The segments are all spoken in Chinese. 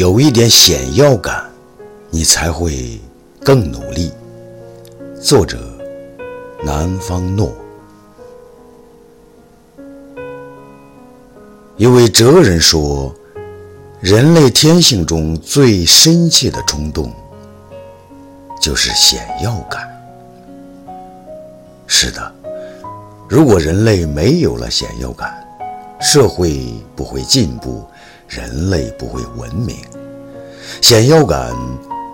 有一点显要感，你才会更努力。作者：南方诺。一位哲人说：“人类天性中最深切的冲动，就是显要感。”是的，如果人类没有了显要感，社会不会进步，人类不会文明。显要感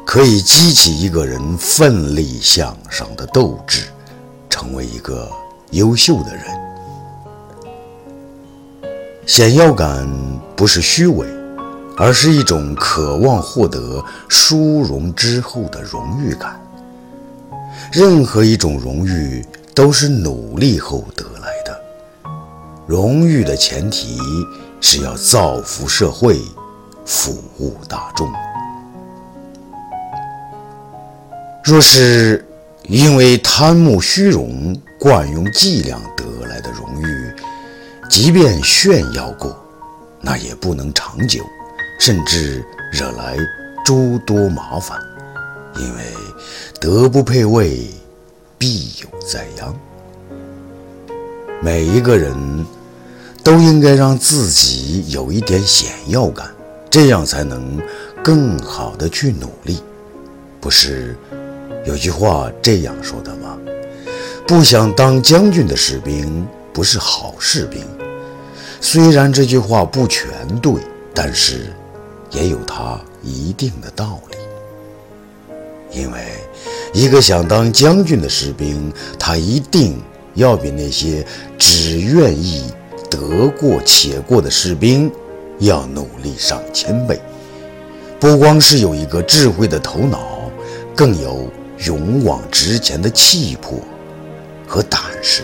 可以激起一个人奋力向上的斗志，成为一个优秀的人。显要感不是虚伪，而是一种渴望获得殊荣之后的荣誉感。任何一种荣誉都是努力后得来的。荣誉的前提是要造福社会，服务大众。若是因为贪慕虚荣、惯用伎俩得来的荣誉，即便炫耀过，那也不能长久，甚至惹来诸多麻烦。因为德不配位，必有灾殃。每一个人都应该让自己有一点显要感，这样才能更好的去努力。不是有句话这样说的吗？不想当将军的士兵不是好士兵。虽然这句话不全对，但是也有它一定的道理。因为一个想当将军的士兵，他一定要比那些只愿意得过且过的士兵要努力上千倍。不光是有一个智慧的头脑，更有勇往直前的气魄和胆识。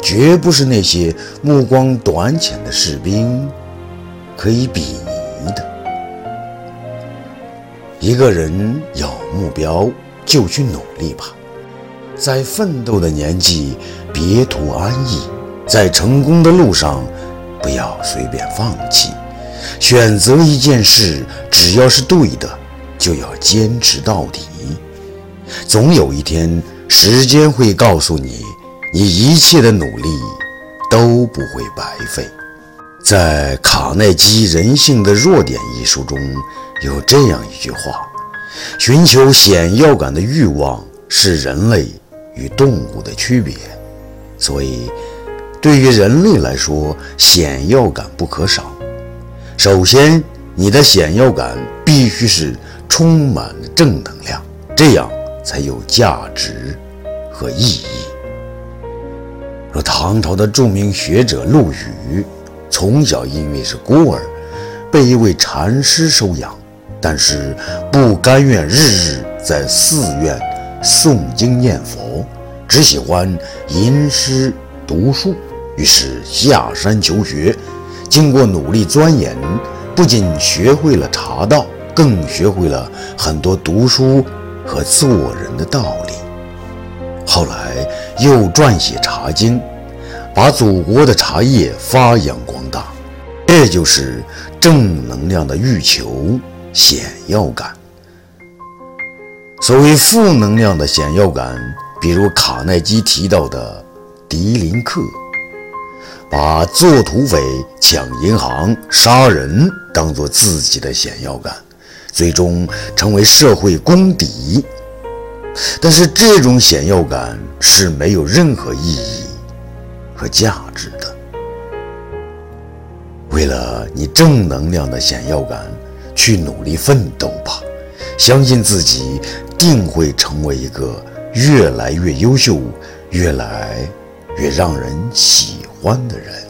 绝不是那些目光短浅的士兵可以比拟的。一个人有目标，就去努力吧，在奋斗的年纪别图安逸，在成功的路上不要随便放弃。选择一件事，只要是对的，就要坚持到底。总有一天，时间会告诉你。你一切的努力都不会白费。在卡耐基《人性的弱点》一书中有这样一句话：寻求显要感的欲望是人类与动物的区别。所以，对于人类来说，显要感不可少。首先，你的显要感必须是充满正能量，这样才有价值和意义。若唐朝的著名学者陆羽，从小因为是孤儿，被一位禅师收养，但是不甘愿日日在寺院诵经念佛，只喜欢吟诗读书，于是下山求学。经过努力钻研，不仅学会了茶道，更学会了很多读书和做人的道理。后来又撰写《茶经》，把祖国的茶叶发扬光大。这就是正能量的欲求显要感。所谓负能量的显要感，比如卡耐基提到的狄林克，把做土匪、抢银行、杀人当做自己的显要感，最终成为社会公敌。但是这种显要感是没有任何意义和价值的。为了你正能量的显要感，去努力奋斗吧！相信自己定会成为一个越来越优秀、越来越让人喜欢的人。